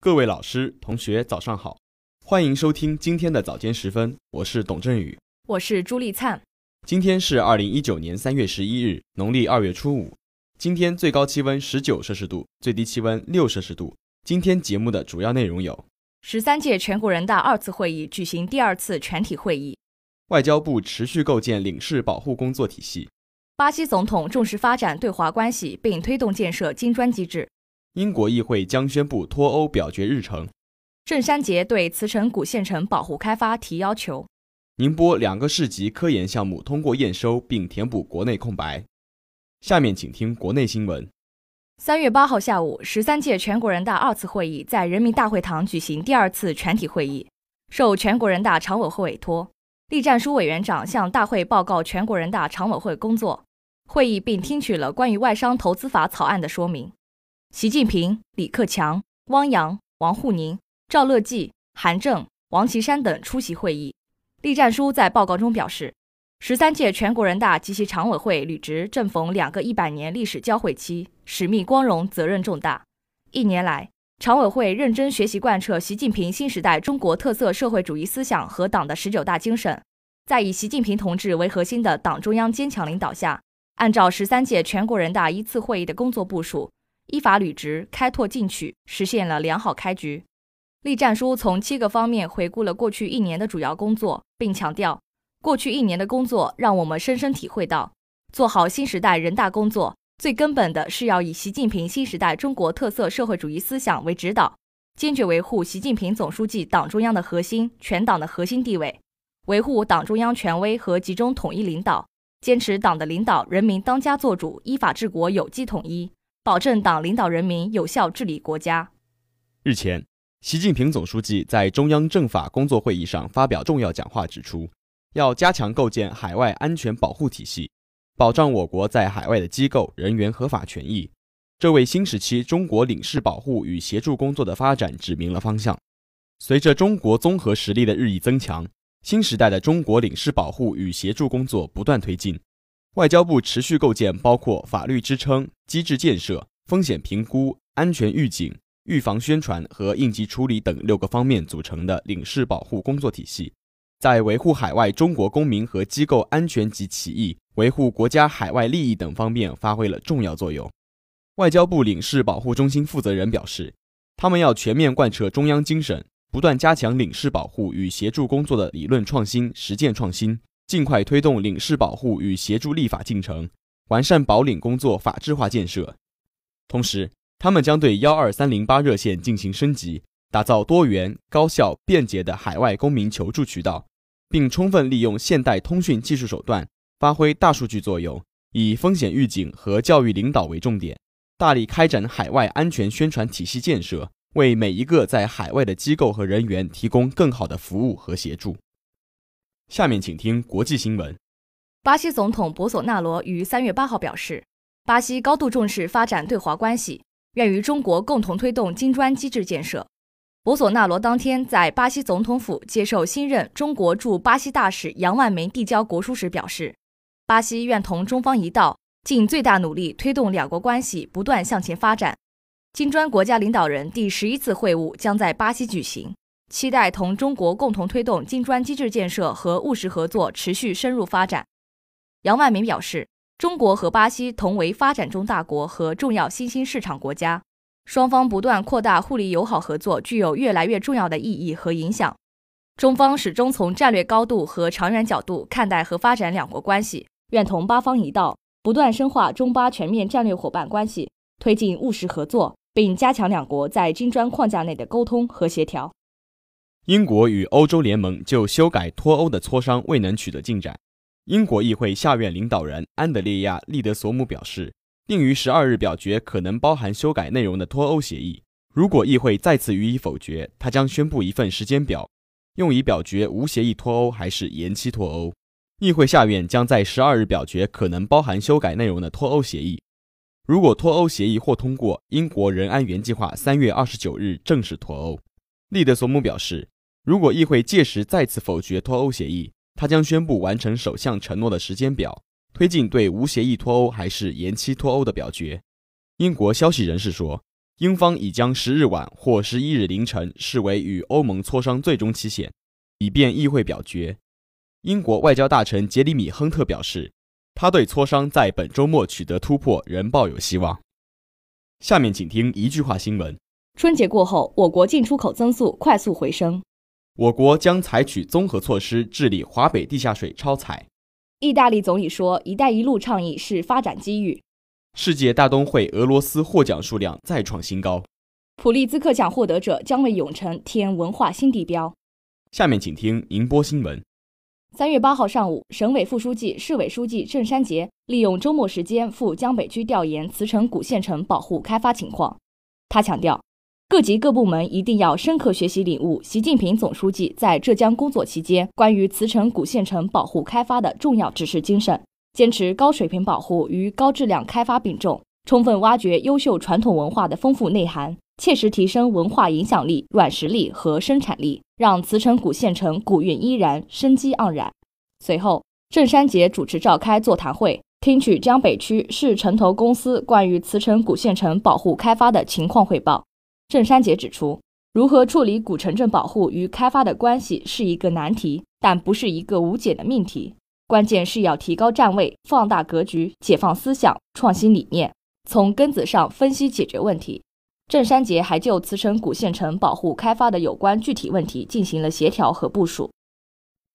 各位老师、同学，早上好，欢迎收听今天的早间时分，我是董振宇，我是朱丽灿。今天是二零一九年三月十一日，农历二月初五。今天最高气温十九摄氏度，最低气温六摄氏度。今天节目的主要内容有：十三届全国人大二次会议举行第二次全体会议；外交部持续构建领事保护工作体系；巴西总统重视发展对华关系，并推动建设金砖机制。英国议会将宣布脱欧表决日程。郑山杰对慈城古县城保护开发提要求。宁波两个市级科研项目通过验收，并填补国内空白。下面请听国内新闻。三月八号下午，十三届全国人大二次会议在人民大会堂举行第二次全体会议。受全国人大常委会委托，栗战书委员长向大会报告全国人大常委会工作会议，并听取了关于外商投资法草案的说明。习近平、李克强、汪洋、王沪宁、赵乐际、韩正、王岐山等出席会议。栗战书在报告中表示，十三届全国人大及其常委会履职正逢两个一百年历史交汇期，使命光荣，责任重大。一年来，常委会认真学习贯彻习近平新时代中国特色社会主义思想和党的十九大精神，在以习近平同志为核心的党中央坚强领导下，按照十三届全国人大一次会议的工作部署。依法履职，开拓进取，实现了良好开局。栗战书从七个方面回顾了过去一年的主要工作，并强调，过去一年的工作让我们深深体会到，做好新时代人大工作，最根本的是要以习近平新时代中国特色社会主义思想为指导，坚决维护习近平总书记党中央的核心、全党的核心地位，维护党中央权威和集中统一领导，坚持党的领导人民当家作主，依法治国有机统一。保证党领导人民有效治理国家。日前，习近平总书记在中央政法工作会议上发表重要讲话，指出要加强构建海外安全保护体系，保障我国在海外的机构人员合法权益。这为新时期中国领事保护与协助工作的发展指明了方向。随着中国综合实力的日益增强，新时代的中国领事保护与协助工作不断推进。外交部持续构建包括法律支撑、机制建设、风险评估、安全预警、预防宣传和应急处理等六个方面组成的领事保护工作体系，在维护海外中国公民和机构安全及起义、维护国家海外利益等方面发挥了重要作用。外交部领事保护中心负责人表示，他们要全面贯彻中央精神，不断加强领事保护与协助工作的理论创新、实践创新。尽快推动领事保护与协助立法进程，完善保领工作法治化建设。同时，他们将对幺二三零八热线进行升级，打造多元、高效、便捷的海外公民求助渠道，并充分利用现代通讯技术手段，发挥大数据作用，以风险预警和教育领导为重点，大力开展海外安全宣传体系建设，为每一个在海外的机构和人员提供更好的服务和协助。下面请听国际新闻。巴西总统博索纳罗于三月八号表示，巴西高度重视发展对华关系，愿与中国共同推动金砖机制建设。博索纳罗当天在巴西总统府接受新任中国驻巴西大使杨万梅递交国书时表示，巴西愿同中方一道，尽最大努力推动两国关系不断向前发展。金砖国家领导人第十一次会晤将在巴西举行。期待同中国共同推动金砖机制建设和务实合作持续深入发展。杨万明表示，中国和巴西同为发展中大国和重要新兴市场国家，双方不断扩大互利友好合作具有越来越重要的意义和影响。中方始终从战略高度和长远角度看待和发展两国关系，愿同巴方一道，不断深化中巴全面战略伙伴关系，推进务实合作，并加强两国在金砖框架内的沟通和协调。英国与欧洲联盟就修改脱欧的磋商未能取得进展。英国议会下院领导人安德烈亚·利德索姆表示，定于十二日表决可能包含修改内容的脱欧协议。如果议会再次予以否决，他将宣布一份时间表，用以表决无协议脱欧还是延期脱欧。议会下院将在十二日表决可能包含修改内容的脱欧协议。如果脱欧协议或通过，英国仍按原计划三月二十九日正式脱欧。利德索姆表示。如果议会届时再次否决脱欧协议，他将宣布完成首相承诺的时间表，推进对无协议脱欧还是延期脱欧的表决。英国消息人士说，英方已将十日晚或十一日凌晨视为与欧盟磋商最终期限，以便议会表决。英国外交大臣杰里米·亨特表示，他对磋商在本周末取得突破仍抱有希望。下面请听一句话新闻：春节过后，我国进出口增速快速回升。我国将采取综合措施治理华北地下水超采。意大利总理说：“一带一路”倡议是发展机遇。世界大东会俄罗斯获奖数量再创新高。普利兹克奖获得者将为永城添文化新地标。下面请听宁波新闻。三月八号上午，省委副书记、市委书记郑山杰利用周末时间赴江北区调研慈城古县城保护开发情况。他强调，各级各部门一定要深刻学习领悟习近平总书记在浙江工作期间关于慈城古县城保护开发的重要指示精神。坚持高水平保护与高质量开发并重，充分挖掘优秀传统文化的丰富内涵，切实提升文化影响力、软实力和生产力，让慈城古县城古韵依然、生机盎然。随后，郑山杰主持召开座谈会，听取江北区市城投公司关于慈城古县城保护开发的情况汇报。郑山杰指出，如何处理古城镇保护与开发的关系是一个难题，但不是一个无解的命题。关键是要提高站位，放大格局，解放思想，创新理念，从根子上分析解决问题。郑山杰还就慈城古县城保护开发的有关具体问题进行了协调和部署。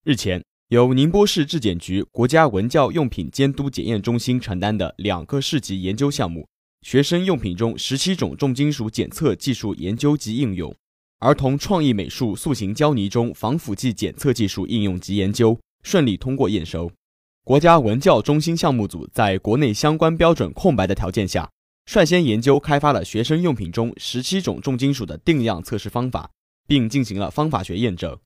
日前，由宁波市质检局国家文教用品监督检验中心承担的两个市级研究项目——学生用品中十七种重金属检测技术研究及应用、儿童创意美术塑形胶泥中防腐剂检测技术应用及研究。顺利通过验收。国家文教中心项目组在国内相关标准空白的条件下，率先研究开发了学生用品中十七种重金属的定量测试方法，并进行了方法学验证。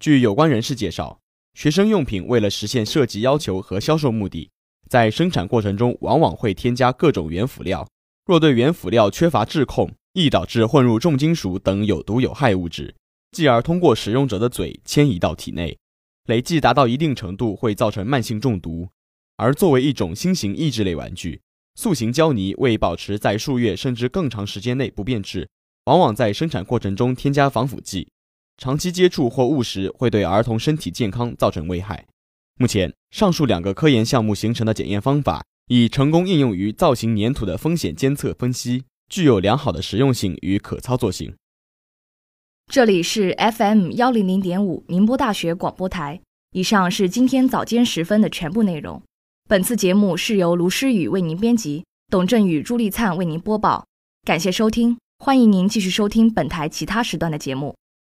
据有关人士介绍，学生用品为了实现设计要求和销售目的，在生产过程中往往会添加各种原辅料。若对原辅料缺乏质控，易导致混入重金属等有毒有害物质，继而通过使用者的嘴迁移到体内。累计达到一定程度会造成慢性中毒，而作为一种新型益智类玩具，塑形胶泥为保持在数月甚至更长时间内不变质，往往在生产过程中添加防腐剂，长期接触或误食会对儿童身体健康造成危害。目前，上述两个科研项目形成的检验方法已成功应用于造型粘土的风险监测分析，具有良好的实用性与可操作性。这里是 FM 幺零零点五宁波大学广播台。以上是今天早间时分的全部内容。本次节目是由卢诗雨为您编辑，董振宇、朱丽灿为您播报。感谢收听，欢迎您继续收听本台其他时段的节目。